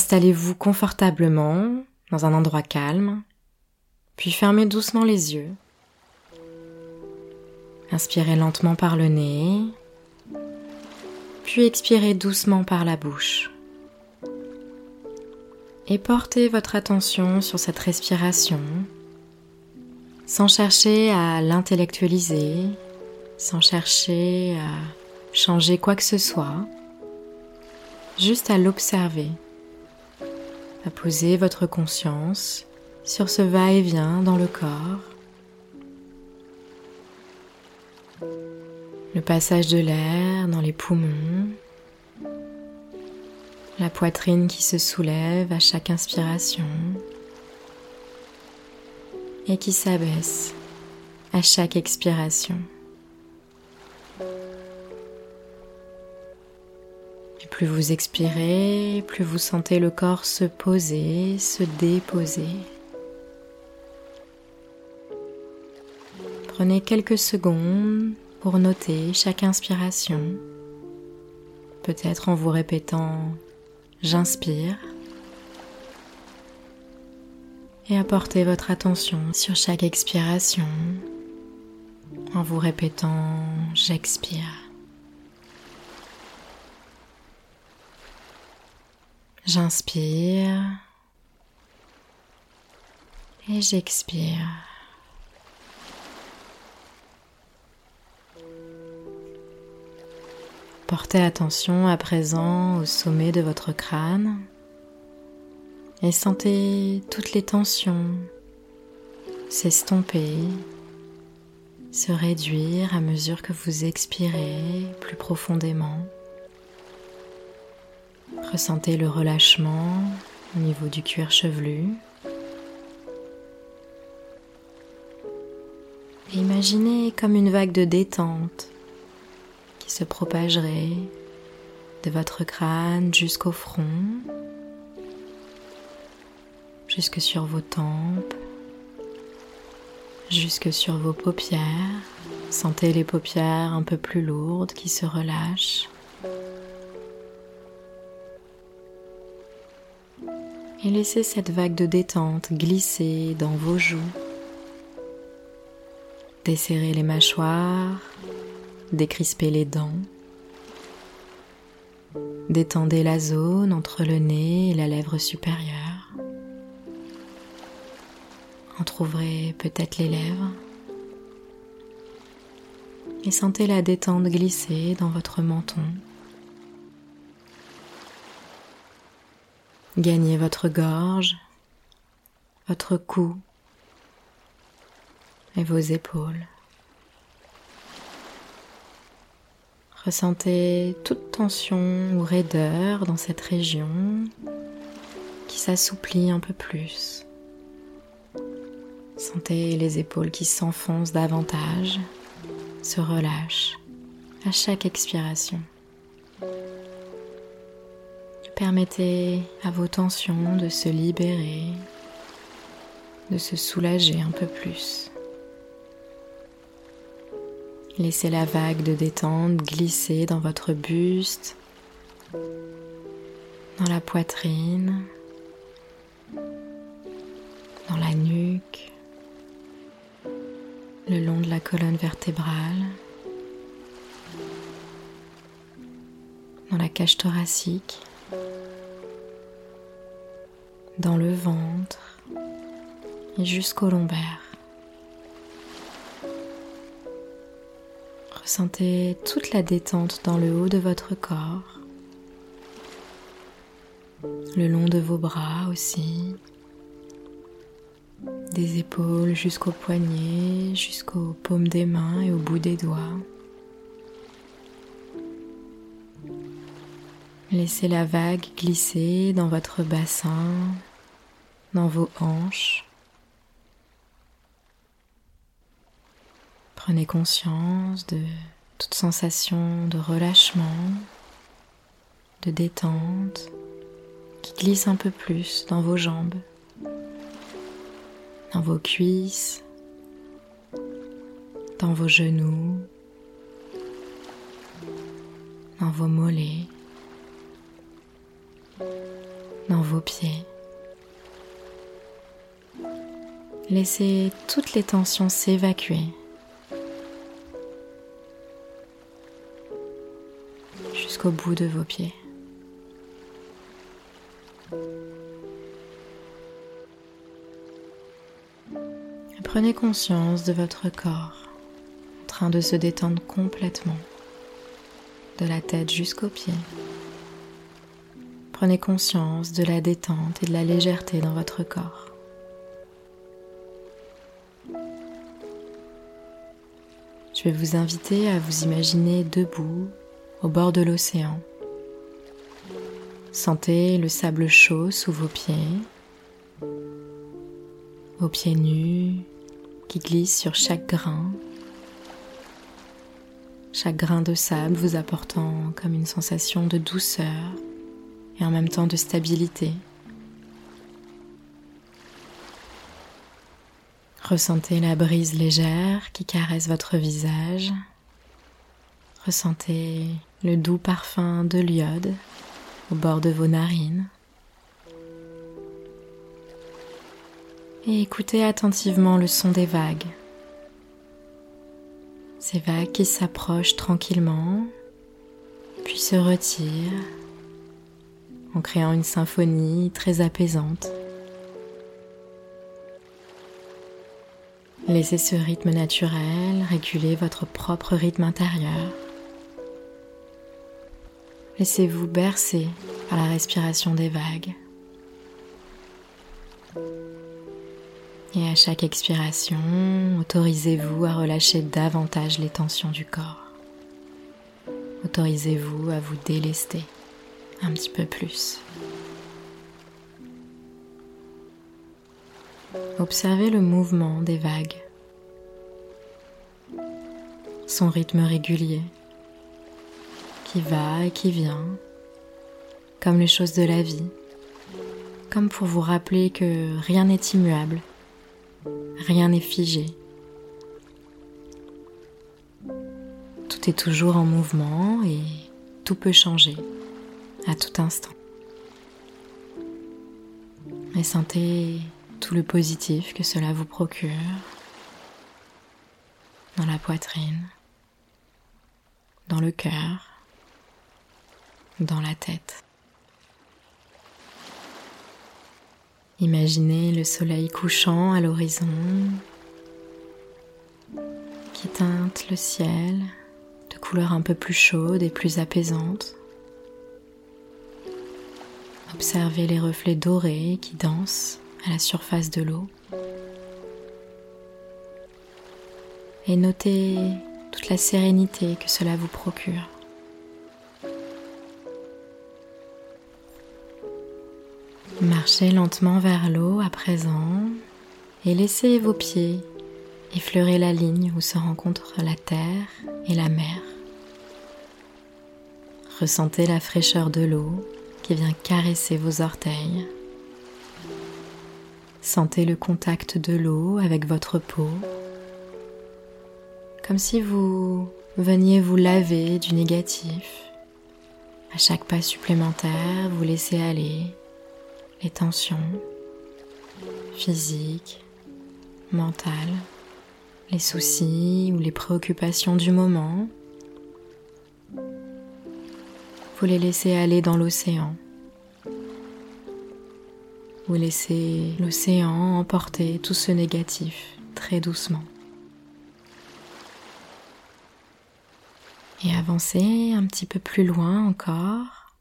Installez-vous confortablement dans un endroit calme, puis fermez doucement les yeux. Inspirez lentement par le nez, puis expirez doucement par la bouche. Et portez votre attention sur cette respiration sans chercher à l'intellectualiser, sans chercher à changer quoi que ce soit, juste à l'observer, à poser votre conscience sur ce va-et-vient dans le corps, le passage de l'air dans les poumons, la poitrine qui se soulève à chaque inspiration. Et qui s'abaisse à chaque expiration. Plus vous expirez, plus vous sentez le corps se poser, se déposer. Prenez quelques secondes pour noter chaque inspiration, peut-être en vous répétant j'inspire et apportez votre attention sur chaque expiration en vous répétant j'expire. J'inspire et j'expire. Portez attention à présent au sommet de votre crâne et sentez toutes les tensions s'estomper, se réduire à mesure que vous expirez plus profondément. Ressentez le relâchement au niveau du cuir chevelu. imaginez comme une vague de détente qui se propagerait de votre crâne jusqu'au front jusque sur vos tempes, jusque sur vos paupières. Sentez les paupières un peu plus lourdes qui se relâchent. Et laissez cette vague de détente glisser dans vos joues. Desserrez les mâchoires, décrispez les dents. Détendez la zone entre le nez et la lèvre supérieure. Entrouvrez peut-être les lèvres et sentez la détente glisser dans votre menton. Gagnez votre gorge, votre cou et vos épaules. Ressentez toute tension ou raideur dans cette région qui s'assouplit un peu plus. Sentez les épaules qui s'enfoncent davantage, se relâchent à chaque expiration. Permettez à vos tensions de se libérer, de se soulager un peu plus. Laissez la vague de détente glisser dans votre buste, dans la poitrine, dans la nuque, le long de la colonne vertébrale, dans la cage thoracique, dans le ventre et jusqu'au lombaire. Ressentez toute la détente dans le haut de votre corps, le long de vos bras aussi, des épaules jusqu'aux poignets, jusqu'aux paumes des mains et au bout des doigts. Laissez la vague glisser dans votre bassin, dans vos hanches. Prenez conscience de toute sensation de relâchement, de détente qui glisse un peu plus dans vos jambes dans vos cuisses, dans vos genoux, dans vos mollets, dans vos pieds. Laissez toutes les tensions s'évacuer. jusqu'au bout de vos pieds. prenez conscience de votre corps en train de se détendre complètement, de la tête jusqu'aux pieds. Prenez conscience de la détente et de la légèreté dans votre corps. Je vais vous inviter à vous imaginer debout au bord de l'océan. Sentez le sable chaud sous vos pieds, vos pieds nus qui glissent sur chaque grain, chaque grain de sable vous apportant comme une sensation de douceur et en même temps de stabilité. Ressentez la brise légère qui caresse votre visage. Ressentez le doux parfum de l'iode au bord de vos narines. Et écoutez attentivement le son des vagues. Ces vagues qui s'approchent tranquillement, puis se retirent en créant une symphonie très apaisante. Laissez ce rythme naturel réguler votre propre rythme intérieur. Laissez-vous bercer par la respiration des vagues. Et à chaque expiration, autorisez-vous à relâcher davantage les tensions du corps. Autorisez-vous à vous délester un petit peu plus. Observez le mouvement des vagues, son rythme régulier qui va et qui vient, comme les choses de la vie, comme pour vous rappeler que rien n'est immuable, rien n'est figé. Tout est toujours en mouvement et tout peut changer à tout instant. Et sentez tout le positif que cela vous procure dans la poitrine, dans le cœur, dans la tête. Imaginez le soleil couchant à l'horizon qui teinte le ciel de couleurs un peu plus chaudes et plus apaisantes. Observez les reflets dorés qui dansent à la surface de l'eau. Et notez toute la sérénité que cela vous procure. Marchez lentement vers l'eau à présent et laissez vos pieds effleurer la ligne où se rencontrent la terre et la mer. Ressentez la fraîcheur de l'eau qui vient caresser vos orteils. Sentez le contact de l'eau avec votre peau, comme si vous veniez vous laver du négatif. À chaque pas supplémentaire, vous laissez aller les tensions physiques, mentales, les soucis ou les préoccupations du moment. Les laissez aller dans l'océan. Vous laissez l'océan emporter tout ce négatif très doucement. Et avancez un petit peu plus loin encore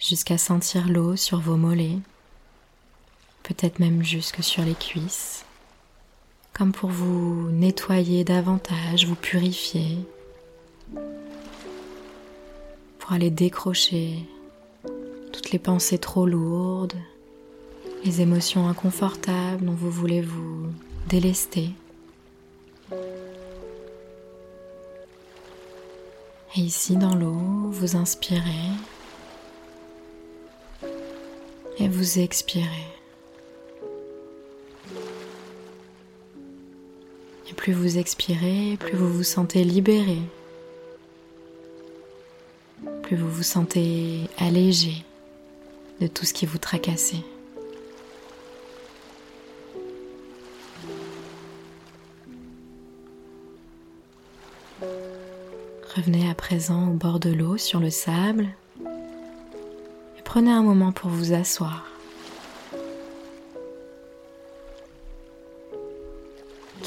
jusqu'à sentir l'eau sur vos mollets, peut-être même jusque sur les cuisses, comme pour vous nettoyer davantage, vous purifier, pour aller décrocher toutes les pensées trop lourdes, les émotions inconfortables dont vous voulez vous délester. Et ici dans l'eau, vous inspirez et vous expirez. Et plus vous expirez, plus vous vous sentez libéré, plus vous vous sentez allégé, de tout ce qui vous tracassait. Revenez à présent au bord de l'eau sur le sable et prenez un moment pour vous asseoir.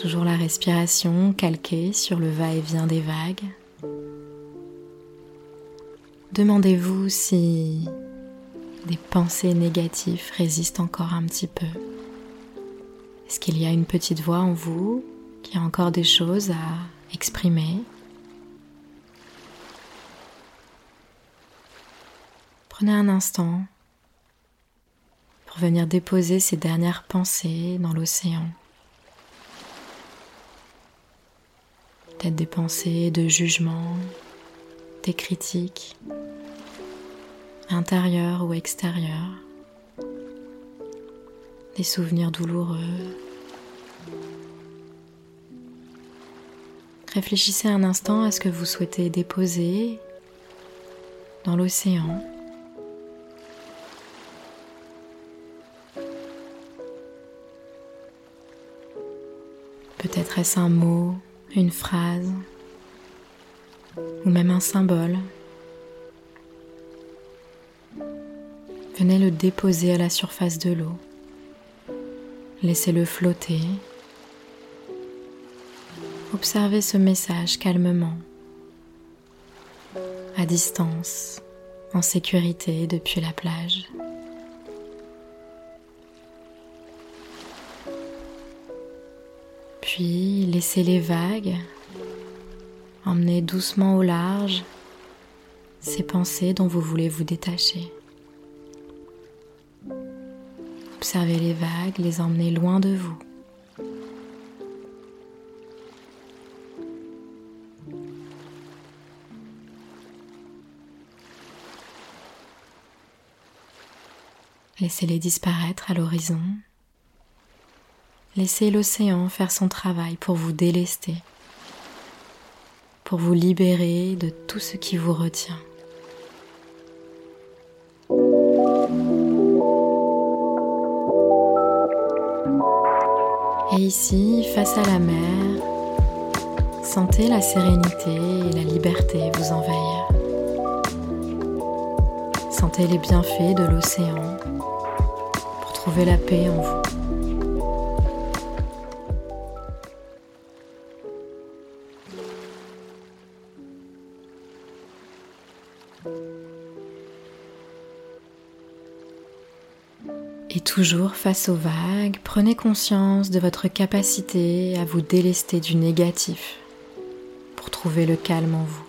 Toujours la respiration calquée sur le va-et-vient des vagues. Demandez-vous si des pensées négatives résistent encore un petit peu. Est-ce qu'il y a une petite voix en vous qui a encore des choses à exprimer? Prenez un instant pour venir déposer ces dernières pensées dans l'océan. Peut-être des pensées de jugement, des critiques, intérieures ou extérieures, des souvenirs douloureux. Réfléchissez un instant à ce que vous souhaitez déposer dans l'océan. Peut-être est-ce un mot, une phrase ou même un symbole. Venez le déposer à la surface de l'eau. Laissez-le flotter. Observez ce message calmement, à distance, en sécurité depuis la plage. Puis laissez les vagues emmener doucement au large ces pensées dont vous voulez vous détacher. Observez les vagues, les emmener loin de vous. Laissez-les disparaître à l'horizon Laissez l'océan faire son travail pour vous délester, pour vous libérer de tout ce qui vous retient. Et ici, face à la mer, sentez la sérénité et la liberté vous envahir. Sentez les bienfaits de l'océan pour trouver la paix en vous. Et toujours face aux vagues, prenez conscience de votre capacité à vous délester du négatif pour trouver le calme en vous.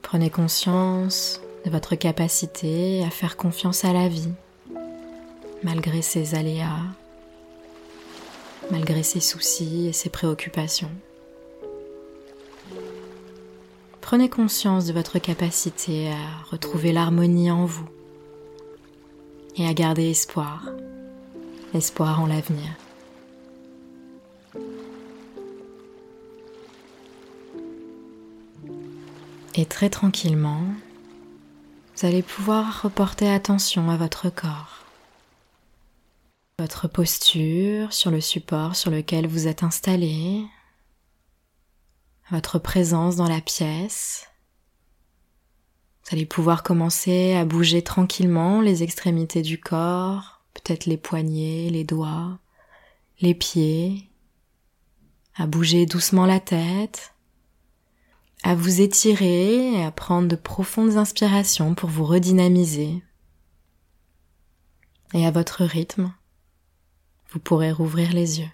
Prenez conscience de votre capacité à faire confiance à la vie, malgré ses aléas, malgré ses soucis et ses préoccupations. Prenez conscience de votre capacité à retrouver l'harmonie en vous et à garder espoir, espoir en l'avenir. Et très tranquillement, vous allez pouvoir reporter attention à votre corps, votre posture sur le support sur lequel vous êtes installé, votre présence dans la pièce, vous allez pouvoir commencer à bouger tranquillement les extrémités du corps, peut-être les poignets, les doigts, les pieds, à bouger doucement la tête, à vous étirer et à prendre de profondes inspirations pour vous redynamiser. Et à votre rythme, vous pourrez rouvrir les yeux.